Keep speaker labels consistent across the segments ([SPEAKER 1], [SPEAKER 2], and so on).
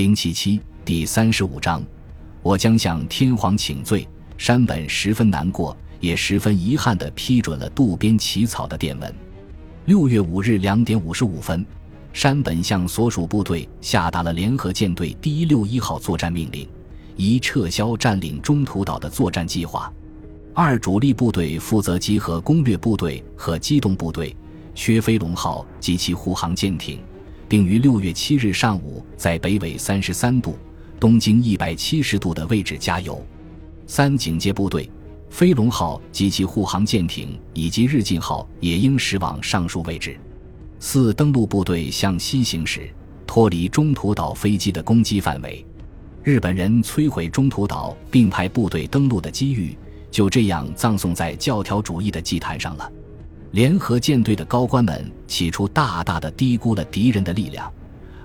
[SPEAKER 1] 零七七第三十五章，我将向天皇请罪。山本十分难过，也十分遗憾地批准了渡边起草的电文。六月五日两点五十五分，山本向所属部队下达了联合舰队第一六一号作战命令，一撤销占领中途岛的作战计划。二主力部队负责集合攻略部队和机动部队，薛飞龙号及其护航舰艇，并于六月七日上午在北纬三十三度、东经一百七十度的位置加油。三警戒部队，飞龙号及其护航舰艇以及日进号也应驶往上述位置。四登陆部队向西行驶，脱离中途岛飞机的攻击范围。日本人摧毁中途岛并派部队登陆的机遇，就这样葬送在教条主义的祭坛上了。联合舰队的高官们起初大大的低估了敌人的力量，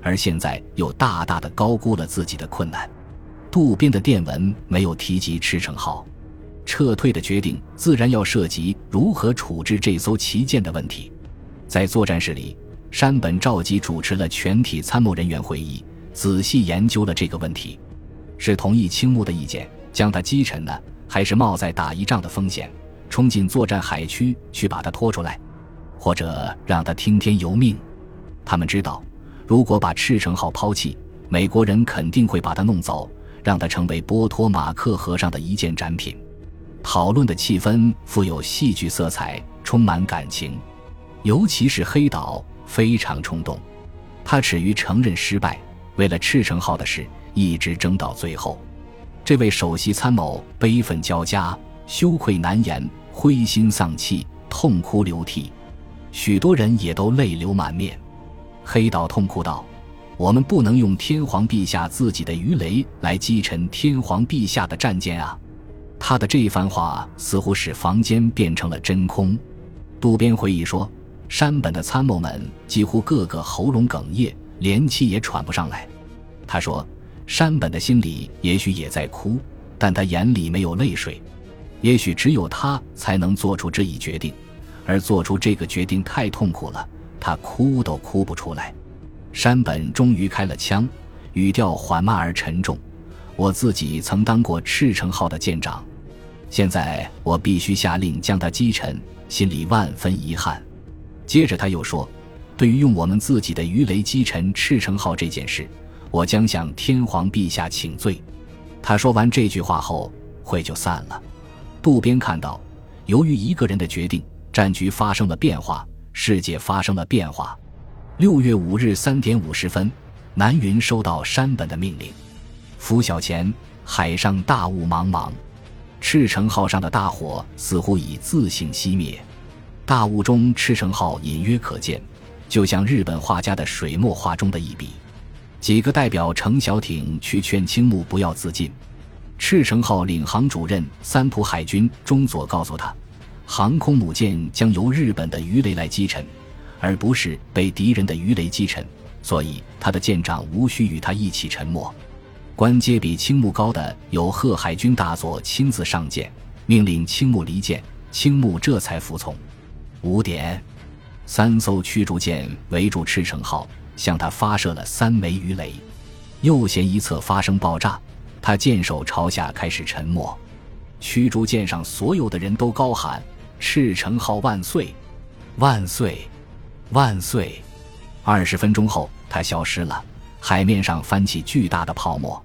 [SPEAKER 1] 而现在又大大的高估了自己的困难。渡边的电文没有提及赤城号撤退的决定，自然要涉及如何处置这艘旗舰的问题。在作战室里，山本召集主持了全体参谋人员会议，仔细研究了这个问题：是同意青木的意见，将他击沉呢，还是冒在打一仗的风险，冲进作战海区去把他拖出来，或者让他听天由命？他们知道，如果把赤城号抛弃，美国人肯定会把他弄走。让他成为波托马克河上的一件展品。讨论的气氛富有戏剧色彩，充满感情，尤其是黑岛非常冲动。他耻于承认失败，为了赤城号的事一直争到最后。这位首席参谋悲愤交加，羞愧难言，灰心丧气，痛哭流涕。许多人也都泪流满面。黑岛痛哭道。我们不能用天皇陛下自己的鱼雷来击沉天皇陛下的战舰啊！他的这番话似乎使房间变成了真空。渡边回忆说，山本的参谋们几乎个个喉咙哽咽，连气也喘不上来。他说，山本的心里也许也在哭，但他眼里没有泪水。也许只有他才能做出这一决定，而做出这个决定太痛苦了，他哭都哭不出来。山本终于开了枪，语调缓慢而沉重。我自己曾当过赤城号的舰长，现在我必须下令将它击沉，心里万分遗憾。接着他又说：“对于用我们自己的鱼雷击沉赤城号这件事，我将向天皇陛下请罪。”他说完这句话后，会就散了。渡边看到，由于一个人的决定，战局发生了变化，世界发生了变化。六月五日三点五十分，南云收到山本的命令。拂晓前，海上大雾茫茫，赤城号上的大火似乎已自行熄灭。大雾中，赤城号隐约可见，就像日本画家的水墨画中的一笔。几个代表乘小艇去劝青木不要自尽。赤城号领航主任三浦海军中佐告诉他，航空母舰将由日本的鱼雷来击沉。而不是被敌人的鱼雷击沉，所以他的舰长无需与他一起沉没。官阶比青木高的有贺海军大佐亲自上舰，命令青木离舰，青木这才服从。五点，三艘驱逐舰围住赤城号，向他发射了三枚鱼雷。右舷一侧发生爆炸，他箭手朝下开始沉默。驱逐舰上所有的人都高喊：“赤城号万岁，万岁！”万岁！二十分钟后，他消失了，海面上翻起巨大的泡沫。